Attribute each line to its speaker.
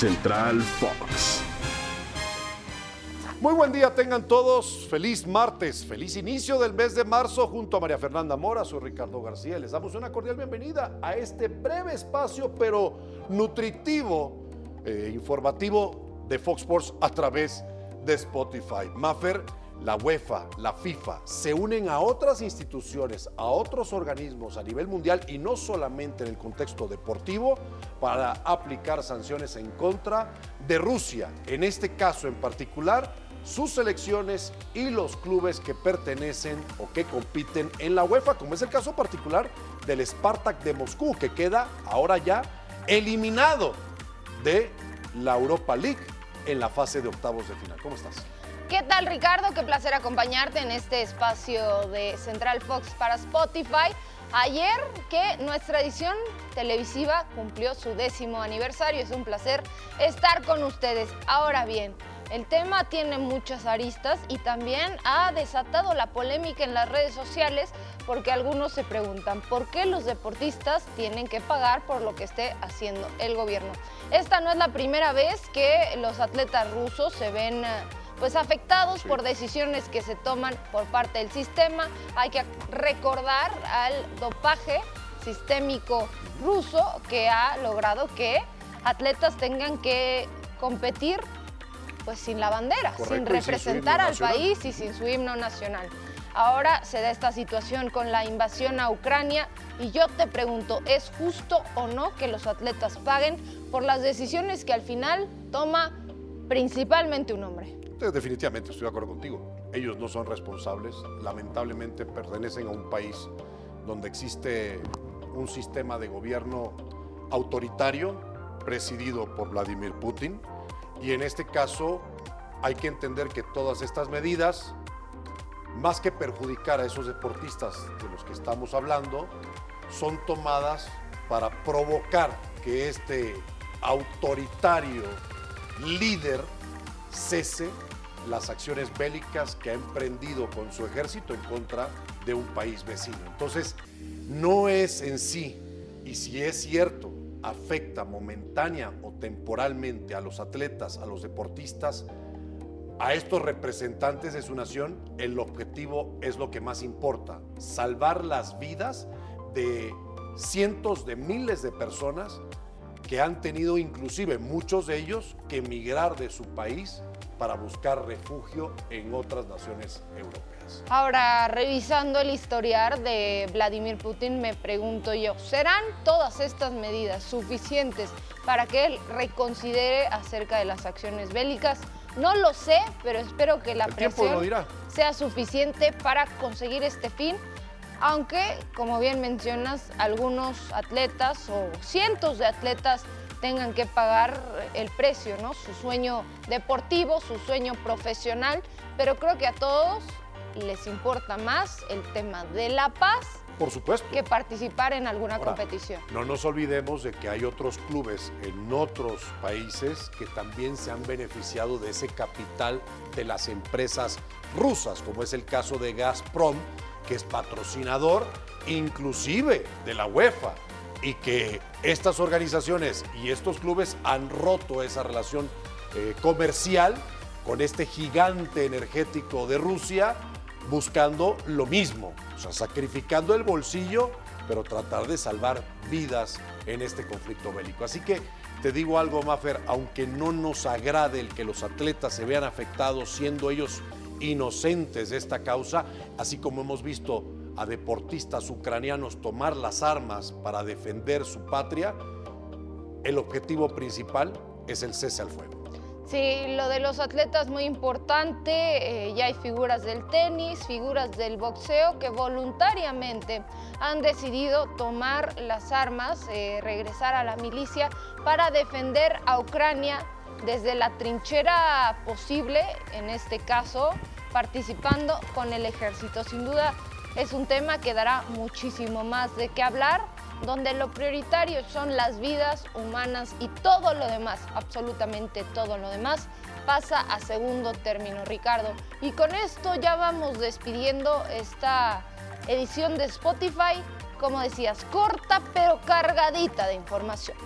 Speaker 1: Central Fox.
Speaker 2: Muy buen día tengan todos, feliz martes, feliz inicio del mes de marzo junto a María Fernanda Mora, soy Ricardo García, les damos una cordial bienvenida a este breve espacio pero nutritivo, eh, informativo de Fox Sports a través de Spotify. Maffer, la UEFA, la FIFA se unen a otras instituciones, a otros organismos a nivel mundial y no solamente en el contexto deportivo para aplicar sanciones en contra de Rusia, en este caso en particular sus selecciones y los clubes que pertenecen o que compiten en la UEFA, como es el caso particular del Spartak de Moscú, que queda ahora ya eliminado de la Europa League en la fase de octavos de final. ¿Cómo estás?
Speaker 3: ¿Qué tal Ricardo? Qué placer acompañarte en este espacio de Central Fox para Spotify. Ayer que nuestra edición televisiva cumplió su décimo aniversario, es un placer estar con ustedes. Ahora bien, el tema tiene muchas aristas y también ha desatado la polémica en las redes sociales porque algunos se preguntan por qué los deportistas tienen que pagar por lo que esté haciendo el gobierno. Esta no es la primera vez que los atletas rusos se ven eh, pues afectados por decisiones que se toman por parte del sistema. Hay que recordar al dopaje sistémico ruso que ha logrado que atletas tengan que competir pues sin la bandera, sin representar al país y sin su himno nacional. Ahora se da esta situación con la invasión a Ucrania y yo te pregunto, ¿es justo o no que los atletas paguen por las decisiones que al final toma principalmente un hombre?
Speaker 2: Definitivamente estoy de acuerdo contigo. Ellos no son responsables, lamentablemente pertenecen a un país donde existe un sistema de gobierno autoritario presidido por Vladimir Putin y en este caso hay que entender que todas estas medidas, más que perjudicar a esos deportistas de los que estamos hablando, son tomadas para provocar que este autoritario líder cese las acciones bélicas que ha emprendido con su ejército en contra de un país vecino. Entonces, no es en sí, y si es cierto afecta momentánea o temporalmente a los atletas, a los deportistas, a estos representantes de su nación, el objetivo es lo que más importa, salvar las vidas de cientos de miles de personas que han tenido inclusive muchos de ellos que emigrar de su país para buscar refugio en otras naciones europeas.
Speaker 3: Ahora, revisando el historial de Vladimir Putin, me pregunto yo, ¿serán todas estas medidas suficientes para que él reconsidere acerca de las acciones bélicas? No lo sé, pero espero que la presión sea suficiente para conseguir este fin aunque, como bien mencionas, algunos atletas o cientos de atletas tengan que pagar el precio, ¿no? Su sueño deportivo, su sueño profesional, pero creo que a todos les importa más el tema de la paz
Speaker 2: por supuesto.
Speaker 3: Que participar en alguna competición.
Speaker 2: No nos olvidemos de que hay otros clubes en otros países que también se han beneficiado de ese capital de las empresas rusas, como es el caso de Gazprom, que es patrocinador inclusive de la UEFA y que estas organizaciones y estos clubes han roto esa relación eh, comercial con este gigante energético de Rusia buscando lo mismo, o sea, sacrificando el bolsillo, pero tratar de salvar vidas en este conflicto bélico. Así que te digo algo, Maffer, aunque no nos agrade el que los atletas se vean afectados siendo ellos inocentes de esta causa, así como hemos visto a deportistas ucranianos tomar las armas para defender su patria, el objetivo principal es el cese al fuego.
Speaker 3: Sí, lo de los atletas muy importante, eh, ya hay figuras del tenis, figuras del boxeo que voluntariamente han decidido tomar las armas, eh, regresar a la milicia para defender a Ucrania desde la trinchera posible, en este caso participando con el ejército. Sin duda es un tema que dará muchísimo más de qué hablar, donde lo prioritario son las vidas humanas y todo lo demás, absolutamente todo lo demás, pasa a segundo término, Ricardo. Y con esto ya vamos despidiendo esta edición de Spotify, como decías, corta pero cargadita de información.